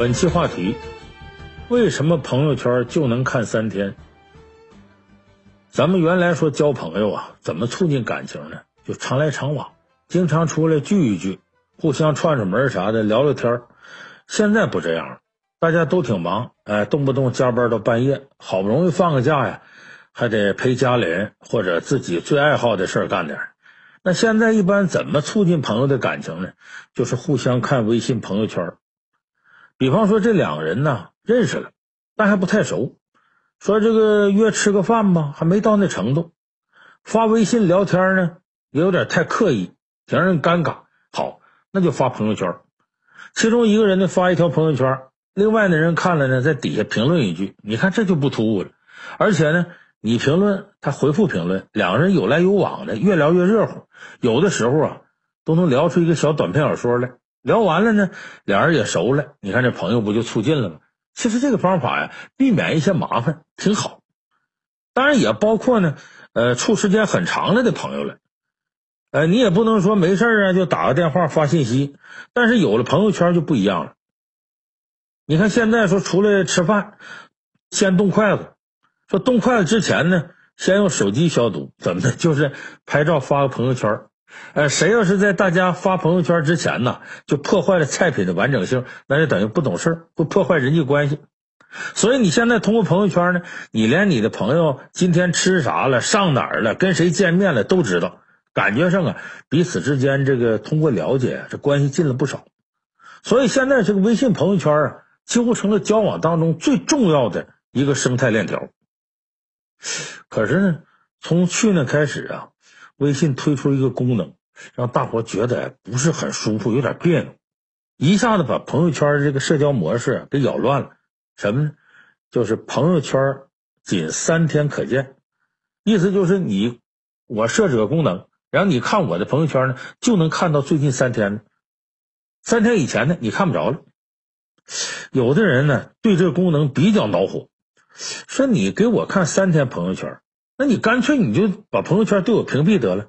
本期话题：为什么朋友圈就能看三天？咱们原来说交朋友啊，怎么促进感情呢？就常来常往，经常出来聚一聚，互相串串门啥的，聊聊天现在不这样了，大家都挺忙，哎，动不动加班到半夜，好不容易放个假呀，还得陪家里人或者自己最爱好的事儿干点。那现在一般怎么促进朋友的感情呢？就是互相看微信朋友圈。比方说，这两个人呢认识了，但还不太熟。说这个约吃个饭吧，还没到那程度。发微信聊天呢，也有点太刻意，挺让人尴尬。好，那就发朋友圈。其中一个人呢发一条朋友圈，另外的人看了呢，在底下评论一句。你看这就不突兀了。而且呢，你评论他回复评论，两个人有来有往的，越聊越热乎。有的时候啊，都能聊出一个小短篇小说来。聊完了呢，俩人也熟了，你看这朋友不就促进了吗？其实这个方法呀，避免一些麻烦挺好。当然也包括呢，呃，处时间很长了的朋友了。呃，你也不能说没事啊就打个电话发信息，但是有了朋友圈就不一样了。你看现在说出来吃饭，先动筷子，说动筷子之前呢，先用手机消毒，怎么的？就是拍照发个朋友圈。呃，谁要是在大家发朋友圈之前呢，就破坏了菜品的完整性，那就等于不懂事会破坏人际关系。所以你现在通过朋友圈呢，你连你的朋友今天吃啥了、上哪儿了、跟谁见面了都知道，感觉上啊，彼此之间这个通过了解，这关系近了不少。所以现在这个微信朋友圈啊，几乎成了交往当中最重要的一个生态链条。可是呢，从去年开始啊。微信推出一个功能，让大伙觉得不是很舒服，有点别扭，一下子把朋友圈这个社交模式给扰乱了。什么呢？就是朋友圈仅三天可见，意思就是你我设置个功能，然后你看我的朋友圈呢，就能看到最近三天，三天以前呢你看不着了。有的人呢对这个功能比较恼火，说你给我看三天朋友圈。那你干脆你就把朋友圈对我屏蔽得了，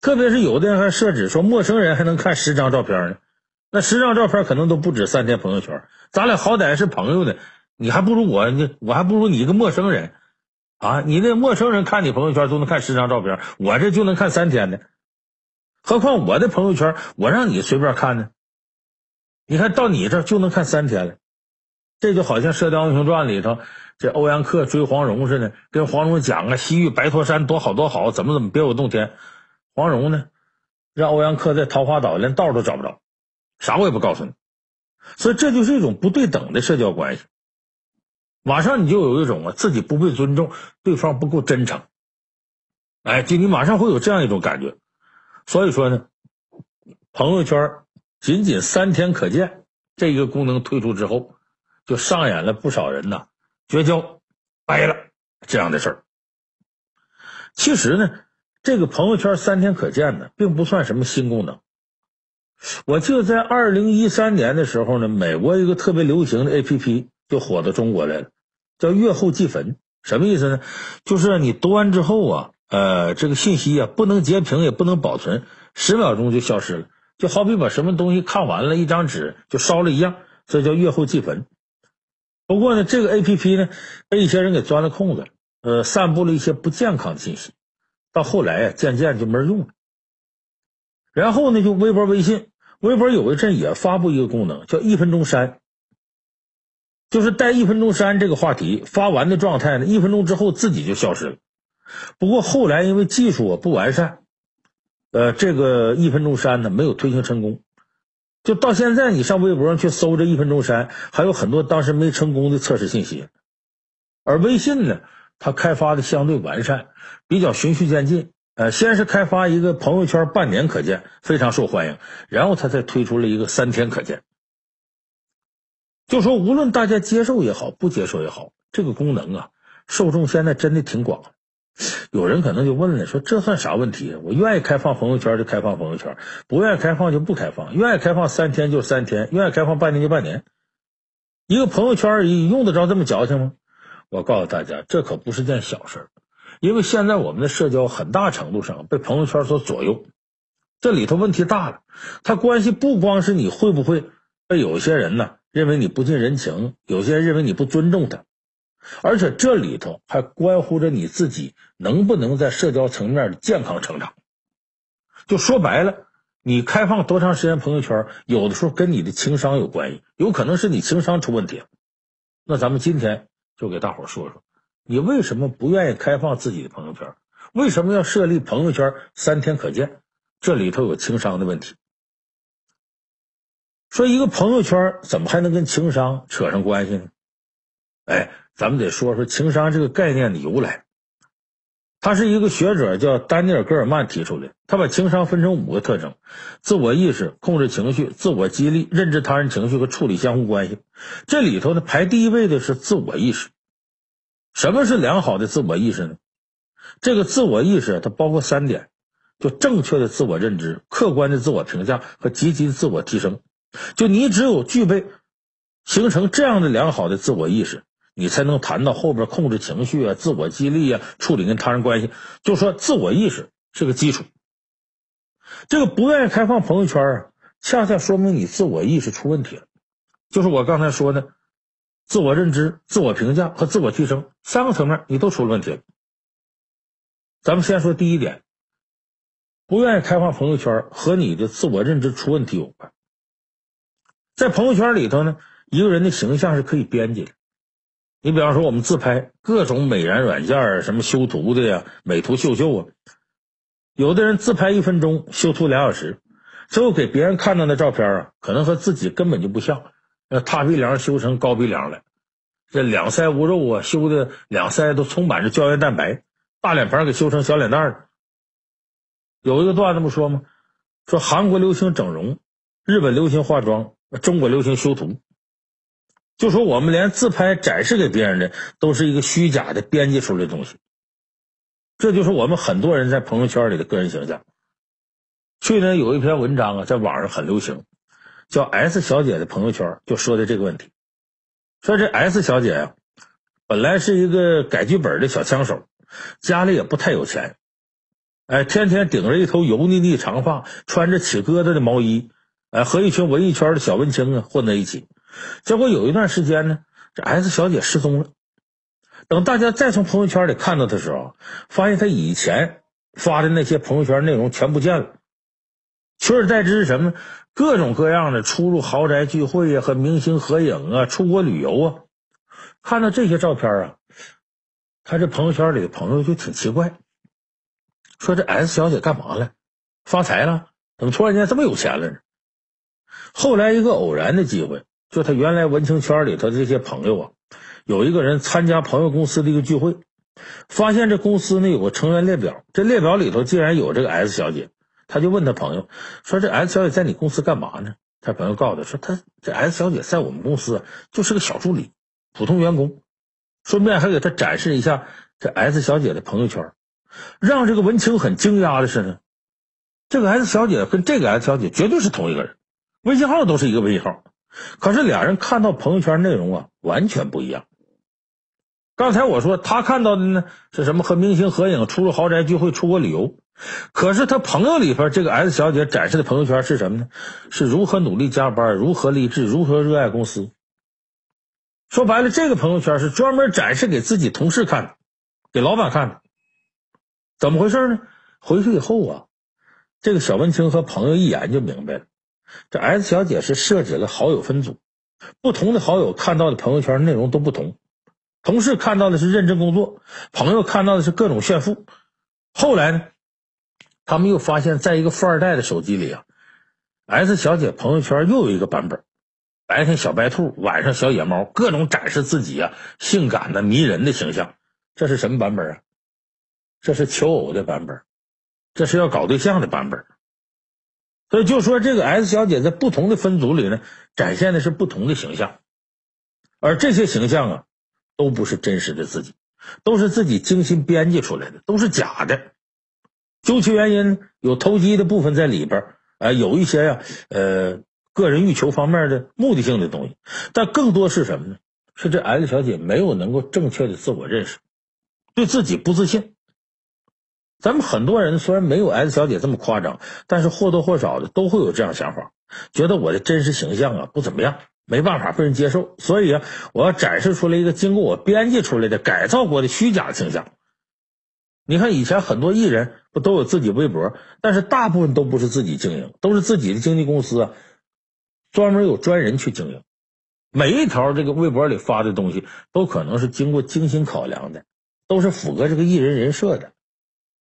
特别是有的人还设置说陌生人还能看十张照片呢，那十张照片可能都不止三天朋友圈。咱俩好歹是朋友的，你还不如我，你我还不如你一个陌生人啊！你那陌生人看你朋友圈都能看十张照片，我这就能看三天的，何况我的朋友圈我让你随便看呢？你看到你这就能看三天了，这就好像《射雕英雄传》里头。这欧阳克追黄蓉似的，跟黄蓉讲啊，西域白驼山多好多好，怎么怎么别有洞天。黄蓉呢，让欧阳克在桃花岛连道都找不着，啥我也不告诉你。所以这就是一种不对等的社交关系。马上你就有一种啊，自己不被尊重，对方不够真诚。哎，就你马上会有这样一种感觉。所以说呢，朋友圈仅仅三天可见这个功能推出之后，就上演了不少人呐。绝交，掰了这样的事儿。其实呢，这个朋友圈三天可见呢，并不算什么新功能。我记得在二零一三年的时候呢，美国一个特别流行的 A P P 就火到中国来了，叫“月后祭坟”。什么意思呢？就是你读完之后啊，呃，这个信息啊，不能截屏，也不能保存，十秒钟就消失了，就好比把什么东西看完了，一张纸就烧了一样。这叫“月后祭坟”。不过呢，这个 A P P 呢被一些人给钻了空子，呃，散布了一些不健康的信息，到后来呀，渐渐就没人用了。然后呢，就微博、微信，微博有一阵也发布一个功能，叫一分钟删，就是带一分钟删这个话题发完的状态呢，一分钟之后自己就消失了。不过后来因为技术不完善，呃，这个一分钟删呢没有推行成功。就到现在，你上微博上去搜这一分钟删，还有很多当时没成功的测试信息。而微信呢，它开发的相对完善，比较循序渐进。呃，先是开发一个朋友圈半年可见，非常受欢迎，然后它才推出了一个三天可见。就说无论大家接受也好，不接受也好，这个功能啊，受众现在真的挺广。有人可能就问了，说这算啥问题？我愿意开放朋友圈就开放朋友圈，不愿意开放就不开放。愿意开放三天就三天，愿意开放半年就半年。一个朋友圈而已，用得着这么矫情吗？我告诉大家，这可不是件小事儿，因为现在我们的社交很大程度上被朋友圈所左右，这里头问题大了。它关系不光是你会不会被有些人呢认为你不近人情，有些人认为你不尊重他，而且这里头还关乎着你自己能不能在社交层面的健康成长。就说白了，你开放多长时间朋友圈，有的时候跟你的情商有关系，有可能是你情商出问题了。那咱们今天就给大伙说说，你为什么不愿意开放自己的朋友圈？为什么要设立朋友圈三天可见？这里头有情商的问题。说一个朋友圈怎么还能跟情商扯上关系呢？哎，咱们得说说情商这个概念的由来。他是一个学者叫丹尼尔·戈尔曼提出的，他把情商分成五个特征：自我意识、控制情绪、自我激励、认知他人情绪和处理相互关系。这里头呢，排第一位的是自我意识。什么是良好的自我意识呢？这个自我意识它包括三点，就正确的自我认知、客观的自我评价和积极自我提升。就你只有具备形成这样的良好的自我意识，你才能谈到后边控制情绪啊、自我激励啊、处理跟他人关系。就说自我意识是个基础。这个不愿意开放朋友圈啊，恰恰说明你自我意识出问题了。就是我刚才说的，自我认知、自我评价和自我提升三个层面你都出了问题了。咱们先说第一点，不愿意开放朋友圈和你的自我认知出问题有关。在朋友圈里头呢，一个人的形象是可以编辑的。你比方说，我们自拍，各种美颜软件什么修图的呀，美图秀秀啊，有的人自拍一分钟，修图俩小时，最后给别人看到的照片啊，可能和自己根本就不像。那塌鼻梁修成高鼻梁了，这两腮无肉啊，修的两腮都充满着胶原蛋白。大脸盘给修成小脸蛋了。有一个段子不说吗？说韩国流行整容，日本流行化妆，中国流行修图。就说我们连自拍展示给别人的都是一个虚假的编辑出来的东西。这就是我们很多人在朋友圈里的个人形象。去年有一篇文章啊，在网上很流行，叫 S 小姐的朋友圈，就说的这个问题。说这 S 小姐呀，本来是一个改剧本的小枪手。家里也不太有钱，哎，天天顶着一头油腻腻长发，穿着起疙瘩的毛衣，哎，和一群文艺圈的小文青啊混在一起。结果有一段时间呢，这 S 小姐失踪了。等大家再从朋友圈里看到的时候，发现她以前发的那些朋友圈内容全不见了，取而代之是什么？各种各样的出入豪宅聚会呀，和明星合影啊，出国旅游啊。看到这些照片啊。他这朋友圈里的朋友就挺奇怪，说这 S 小姐干嘛了？发财了？怎么突然间这么有钱了呢？后来一个偶然的机会，就他原来文青圈里头这些朋友啊，有一个人参加朋友公司的一个聚会，发现这公司呢有个成员列表，这列表里头竟然有这个 S 小姐，他就问他朋友说：“这 S 小姐在你公司干嘛呢？”他朋友告诉他说：“他这 S 小姐在我们公司就是个小助理，普通员工。”顺便还给他展示一下这 S 小姐的朋友圈，让这个文青很惊讶的是呢，这个 S 小姐跟这个 S 小姐绝对是同一个人，微信号都是一个微信号，可是俩人看到朋友圈内容啊完全不一样。刚才我说他看到的呢是什么？和明星合影、出入豪宅聚会、出国旅游，可是他朋友里边这个 S 小姐展示的朋友圈是什么呢？是如何努力加班、如何励志、如何热爱公司。说白了，这个朋友圈是专门展示给自己同事看的，给老板看的。怎么回事呢？回去以后啊，这个小文青和朋友一眼就明白了，这 S 小姐是设置了好友分组，不同的好友看到的朋友圈内容都不同。同事看到的是认真工作，朋友看到的是各种炫富。后来呢，他们又发现，在一个富二代的手机里啊，S 小姐朋友圈又有一个版本。白天小白兔，晚上小野猫，各种展示自己啊性感的迷人的形象。这是什么版本啊？这是求偶的版本，这是要搞对象的版本。所以就说这个 S 小姐在不同的分组里呢，展现的是不同的形象，而这些形象啊，都不是真实的自己，都是自己精心编辑出来的，都是假的。究其原因，有投机的部分在里边儿啊，有一些呀，呃。个人欲求方面的目的性的东西，但更多是什么呢？是这 S 小姐没有能够正确的自我认识，对自己不自信。咱们很多人虽然没有 S 小姐这么夸张，但是或多或少的都会有这样想法，觉得我的真实形象啊不怎么样，没办法被人接受，所以啊，我要展示出来一个经过我编辑出来的改造过的虚假形象。你看以前很多艺人不都有自己微博，但是大部分都不是自己经营，都是自己的经纪公司啊，专门有专人去经营。每一条这个微博里发的东西都可能是经过精心考量的，都是符合这个艺人人设的。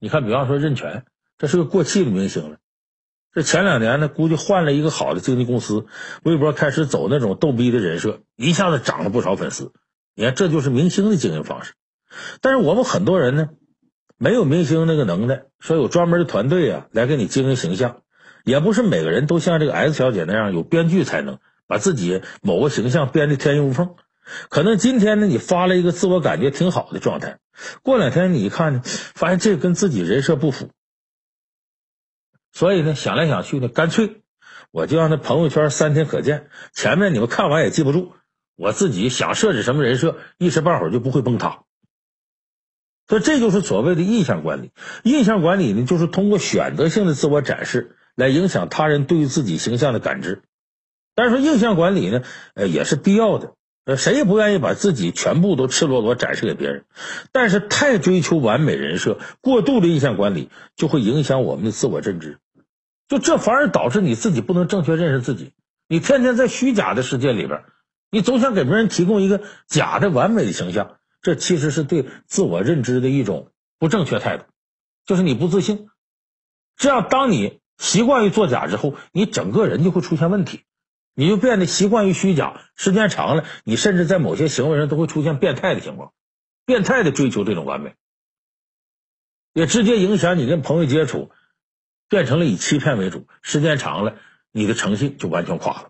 你看，比方说任泉，这是个过气的明星了。这前两年呢，估计换了一个好的经纪公司，微博开始走那种逗逼的人设，一下子涨了不少粉丝。你看，这就是明星的经营方式。但是我们很多人呢，没有明星那个能耐，说有专门的团队啊来给你经营形象，也不是每个人都像这个 S 小姐那样有编剧才能，把自己某个形象编得天衣无缝。可能今天呢，你发了一个自我感觉挺好的状态，过两天你一看呢，发现这跟自己人设不符。所以呢，想来想去呢，干脆我就让他朋友圈三天可见。前面你们看完也记不住，我自己想设置什么人设，一时半会儿就不会崩塌。所以这就是所谓的印象管理。印象管理呢，就是通过选择性的自我展示来影响他人对于自己形象的感知。但是说印象管理呢，呃，也是必要的。呃，谁也不愿意把自己全部都赤裸裸展示给别人。但是太追求完美人设，过度的印象管理就会影响我们的自我认知。就这反而导致你自己不能正确认识自己，你天天在虚假的世界里边，你总想给别人提供一个假的完美的形象，这其实是对自我认知的一种不正确态度，就是你不自信。这样，当你习惯于作假之后，你整个人就会出现问题，你就变得习惯于虚假，时间长了，你甚至在某些行为上都会出现变态的情况，变态的追求这种完美，也直接影响你跟朋友接触。变成了以欺骗为主，时间长了，你的诚信就完全垮了。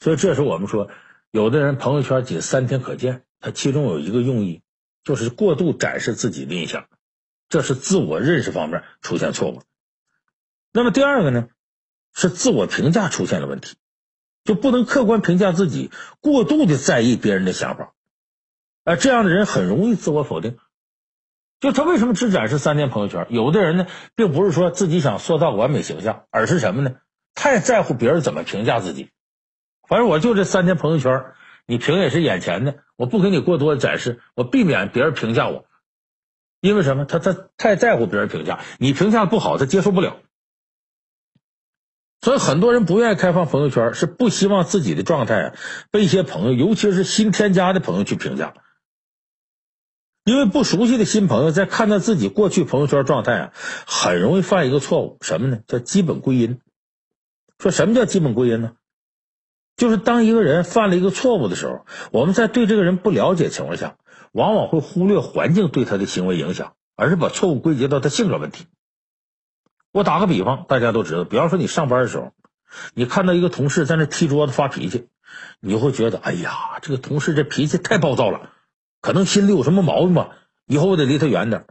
所以，这时候我们说，有的人朋友圈仅三天可见，他其中有一个用意，就是过度展示自己的印象，这是自我认识方面出现错误。那么第二个呢，是自我评价出现了问题，就不能客观评价自己，过度的在意别人的想法，哎，这样的人很容易自我否定。就他为什么只展示三天朋友圈？有的人呢，并不是说自己想塑造完美形象，而是什么呢？太在乎别人怎么评价自己。反正我就这三天朋友圈，你评也是眼前的，我不给你过多的展示，我避免别人评价我。因为什么？他他太在乎别人评价，你评价不好，他接受不了。所以很多人不愿意开放朋友圈，是不希望自己的状态啊被一些朋友，尤其是新添加的朋友去评价。因为不熟悉的新朋友在看到自己过去朋友圈状态啊，很容易犯一个错误，什么呢？叫基本归因。说什么叫基本归因呢？就是当一个人犯了一个错误的时候，我们在对这个人不了解情况下，往往会忽略环境对他的行为影响，而是把错误归结到他性格问题。我打个比方，大家都知道，比方说你上班的时候，你看到一个同事在那踢桌子发脾气，你就会觉得，哎呀，这个同事这脾气太暴躁了。可能心里有什么毛病吧，以后我得离他远点。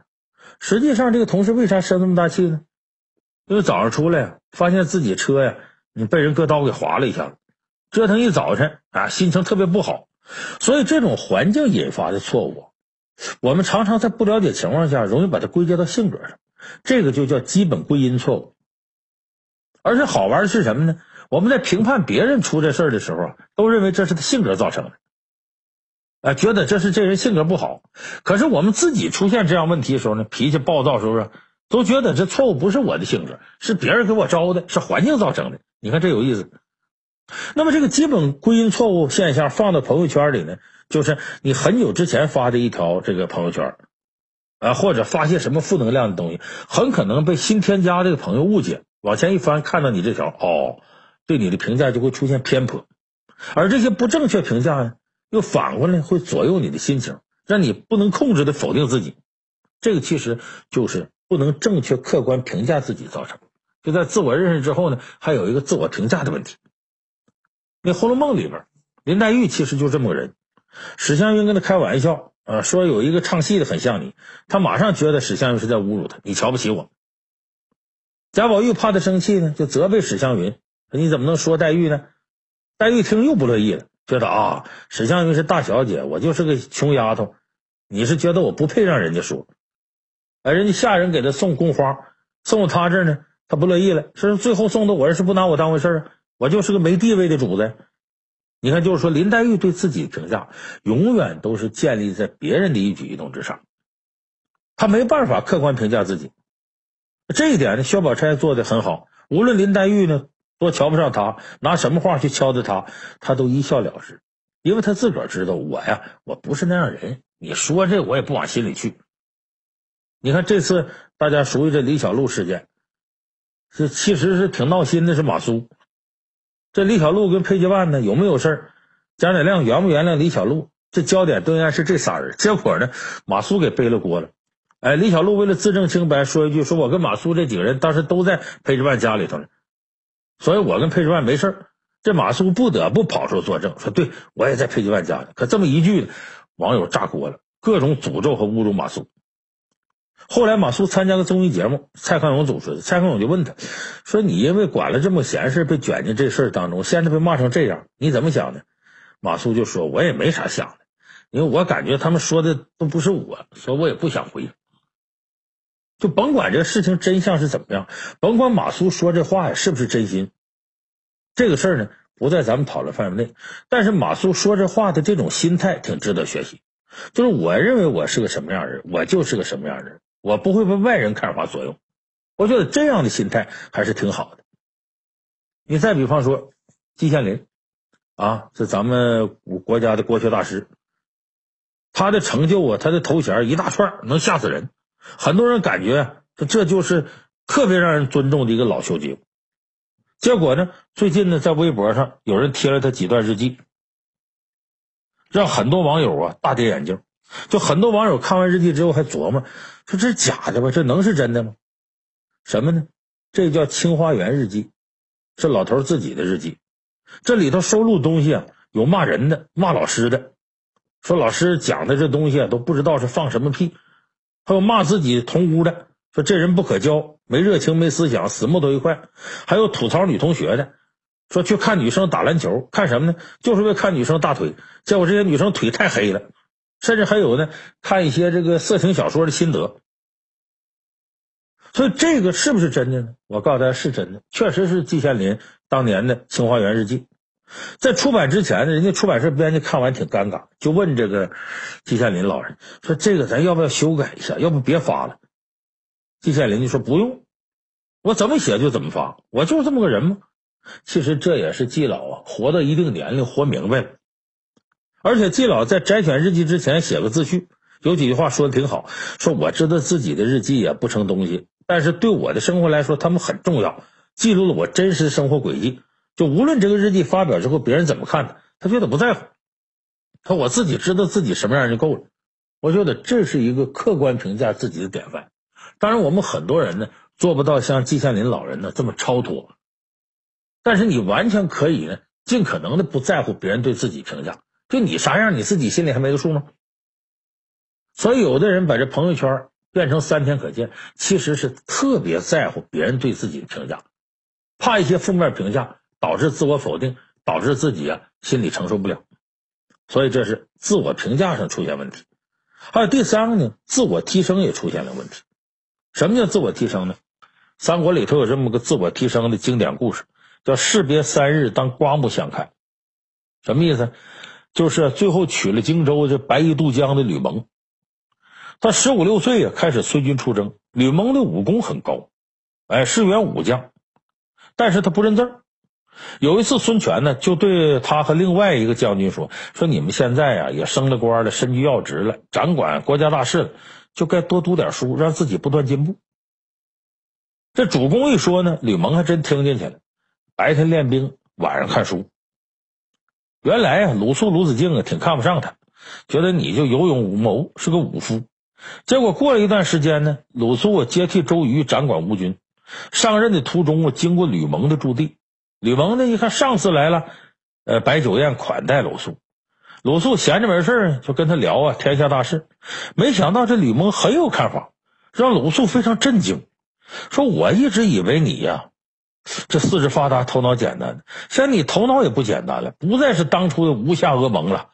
实际上，这个同事为啥生那么大气呢？因为早上出来，发现自己车呀，你被人割刀给划了一下，折腾一早晨啊，心情特别不好。所以，这种环境引发的错误，我们常常在不了解情况下，容易把它归结到性格上，这个就叫基本归因错误。而且好玩的是什么呢？我们在评判别人出这事儿的时候，都认为这是他性格造成的。啊，觉得这是这人性格不好，可是我们自己出现这样问题的时候呢，脾气暴躁，是不是？都觉得这错误不是我的性格，是别人给我招的，是环境造成的。你看这有意思。那么这个基本归因错误现象放到朋友圈里呢，就是你很久之前发的一条这个朋友圈，啊，或者发些什么负能量的东西，很可能被新添加这个朋友误解，往前一翻看到你这条，哦，对你的评价就会出现偏颇，而这些不正确评价呢？又反过来会左右你的心情，让你不能控制的否定自己，这个其实就是不能正确客观评价自己造成。就在自我认识之后呢，还有一个自我评价的问题。那《红楼梦》里边，林黛玉其实就这么个人。史湘云跟他开玩笑，呃，说有一个唱戏的很像你，他马上觉得史湘云是在侮辱他，你瞧不起我。贾宝玉怕他生气呢，就责备史湘云，说你怎么能说黛玉呢？黛玉听又不乐意了。觉得啊，史湘云是大小姐，我就是个穷丫头。你是觉得我不配让人家说？哎，人家下人给他送宫花，送到他这儿呢，他不乐意了，说最后送的我是不拿我当回事儿啊，我就是个没地位的主子。你看，就是说林黛玉对自己的评价永远都是建立在别人的一举一动之上，他没办法客观评价自己。这一点呢，薛宝钗做的很好。无论林黛玉呢多瞧不上他，拿什么话去敲打他，他都一笑了之，因为他自个儿知道我呀，我不是那样人。你说这我也不往心里去。你看这次大家熟悉这李小璐事件，是其实是挺闹心的，是马苏。这李小璐跟裴吉万呢有没有事儿？贾乃亮原不原谅李小璐？这焦点都应该是这仨人。结果呢，马苏给背了锅了。哎，李小璐为了自证清白，说一句：“说我跟马苏这几个人当时都在裴志万家里头呢，所以我跟裴志万没事儿。”这马苏不得不跑出作证，说：“对我也在裴吉万家呢。”可这么一句，网友炸锅了，各种诅咒和侮辱马苏。后来马苏参加个综艺节目，蔡康永主持的。蔡康永就问他，说：“你因为管了这么闲事，被卷进这事当中，现在被骂成这样，你怎么想的？”马苏就说：“我也没啥想的，因为我感觉他们说的都不是我，所以我也不想回。就甭管这事情真相是怎么样，甭管马苏说这话呀是不是真心，这个事儿呢不在咱们讨论范围内。但是马苏说这话的这种心态挺值得学习。就是我认为我是个什么样人，我就是个什么样人。”我不会被外人看法左右，我觉得这样的心态还是挺好的。你再比方说季羡林啊，是咱们国家的国学大师，他的成就啊，他的头衔一大串，能吓死人。很多人感觉这这就是特别让人尊重的一个老修经。结果呢，最近呢，在微博上有人贴了他几段日记，让很多网友啊大跌眼镜。就很多网友看完日记之后还琢磨。说这是假的吧？这能是真的吗？什么呢？这叫《清花园日记》，是老头自己的日记。这里头收录东西啊，有骂人的、骂老师的，说老师讲的这东西啊都不知道是放什么屁；还有骂自己同屋的，说这人不可交，没热情、没思想，死木头一块；还有吐槽女同学的，说去看女生打篮球，看什么呢？就是为看女生大腿，结果这些女生腿太黑了。甚至还有呢，看一些这个色情小说的心得。所以这个是不是真的呢？我告诉大家是真的，确实是季羡林当年的《清华园日记》。在出版之前呢，人家出版社编辑看完挺尴尬，就问这个季羡林老人说：“这个咱要不要修改一下？要不别发了？”季羡林就说：“不用，我怎么写就怎么发，我就是这么个人嘛。”其实这也是季老啊，活到一定年龄，活明白了。而且季老在摘选日记之前写个自序，有几句话说的挺好，说我知道自己的日记也不成东西，但是对我的生活来说，他们很重要，记录了我真实生活轨迹。就无论这个日记发表之后别人怎么看他，他觉得不在乎，他我自己知道自己什么样就够了。我觉得这是一个客观评价自己的典范。当然，我们很多人呢做不到像季羡林老人呢这么超脱，但是你完全可以呢尽可能的不在乎别人对自己评价。就你啥样，你自己心里还没个数吗？所以有的人把这朋友圈变成三天可见，其实是特别在乎别人对自己的评价，怕一些负面评价导致自我否定，导致自己啊心里承受不了。所以这是自我评价上出现问题。还有第三个呢，自我提升也出现了问题。什么叫自我提升呢？三国里头有这么个自我提升的经典故事，叫士别三日，当刮目相看。什么意思？就是最后娶了荆州这白衣渡江的吕蒙，他十五六岁啊，开始随军出征。吕蒙的武功很高，哎，是员武将，但是他不认字儿。有一次，孙权呢就对他和另外一个将军说：“说你们现在啊也升了官了，身居要职了，掌管国家大事了，就该多读点书，让自己不断进步。”这主公一说呢，吕蒙还真听进去了，白天练兵，晚上看书。原来啊，鲁肃、鲁子敬啊，挺看不上他，觉得你就有勇无谋，是个武夫。结果过了一段时间呢，鲁肃啊接替周瑜掌管吴军，上任的途中啊，经过吕蒙的驻地。吕蒙呢一看上司来了，呃，摆酒宴款待鲁肃。鲁肃闲着没事就跟他聊啊天下大事。没想到这吕蒙很有看法，让鲁肃非常震惊，说：“我一直以为你呀。”这四肢发达，头脑简单，现在你头脑也不简单了，不再是当初的吴下阿蒙了。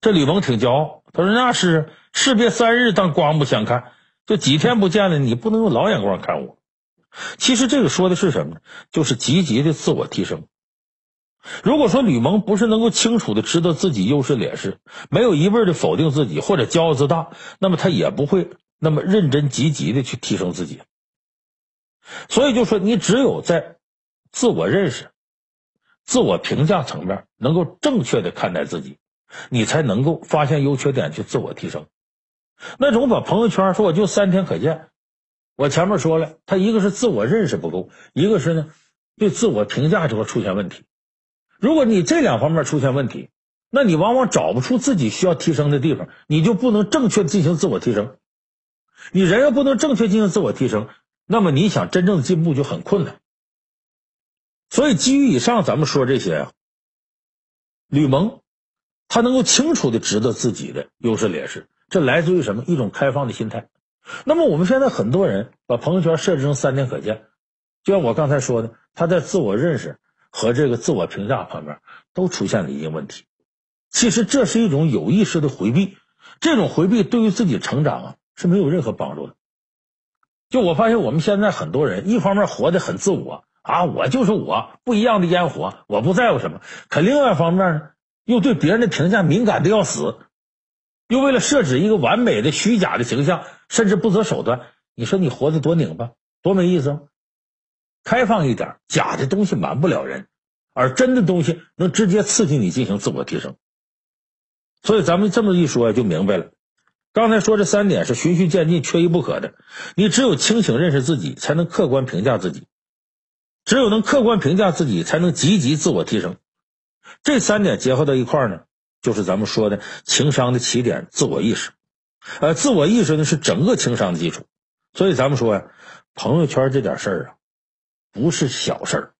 这吕蒙挺骄傲，他说：“那是士别三日，当刮目相看，就几天不见了，你不能用老眼光看我。”其实这个说的是什么呢？就是积极的自我提升。如果说吕蒙不是能够清楚的知道自己优势劣势，没有一味的否定自己或者骄傲自大，那么他也不会那么认真积极的去提升自己。所以就说，你只有在自我认识、自我评价层面能够正确的看待自己，你才能够发现优缺点去自我提升。那种把朋友圈说我就三天可见，我前面说了，他一个是自我认识不够，一个是呢对自我评价就会出现问题。如果你这两方面出现问题，那你往往找不出自己需要提升的地方，你就不能正确进行自我提升。你人要不能正确进行自我提升，那么你想真正的进步就很困难。所以基于以上咱们说这些啊，吕蒙他能够清楚的知道自己的优势劣势，这来自于什么？一种开放的心态。那么我们现在很多人把朋友圈设置成三天可见，就像我刚才说的，他在自我认识。和这个自我评价方面都出现了一定问题。其实这是一种有意识的回避，这种回避对于自己成长啊是没有任何帮助的。就我发现我们现在很多人，一方面活得很自我啊，我就是我，不一样的烟火，我不在乎什么；可另外一方面呢，又对别人的评价敏感的要死，又为了设置一个完美的虚假的形象，甚至不择手段。你说你活得多拧巴，多没意思吗？开放一点，假的东西瞒不了人，而真的东西能直接刺激你进行自我提升。所以咱们这么一说就明白了。刚才说这三点是循序渐进、缺一不可的。你只有清醒认识自己，才能客观评价自己；只有能客观评价自己，才能积极自我提升。这三点结合到一块儿呢，就是咱们说的情商的起点——自我意识。呃，自我意识呢是整个情商的基础。所以咱们说呀，朋友圈这点事儿啊。不是小事儿，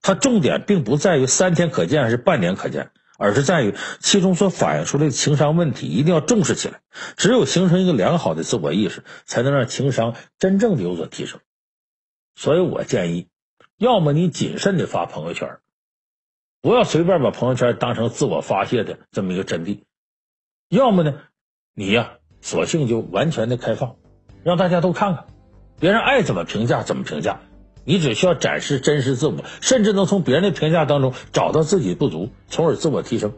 它重点并不在于三天可见还是半年可见，而是在于其中所反映出来的情商问题一定要重视起来。只有形成一个良好的自我意识，才能让情商真正的有所提升。所以我建议，要么你谨慎的发朋友圈，不要随便把朋友圈当成自我发泄的这么一个阵地；要么呢，你呀，索性就完全的开放，让大家都看看，别人爱怎么评价怎么评价。你只需要展示真实自我，甚至能从别人的评价当中找到自己不足，从而自我提升，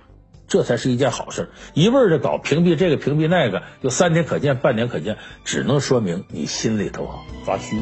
这才是一件好事。一味的搞屏蔽这个屏蔽那个，就三天可见半年可见，只能说明你心里头啊发虚。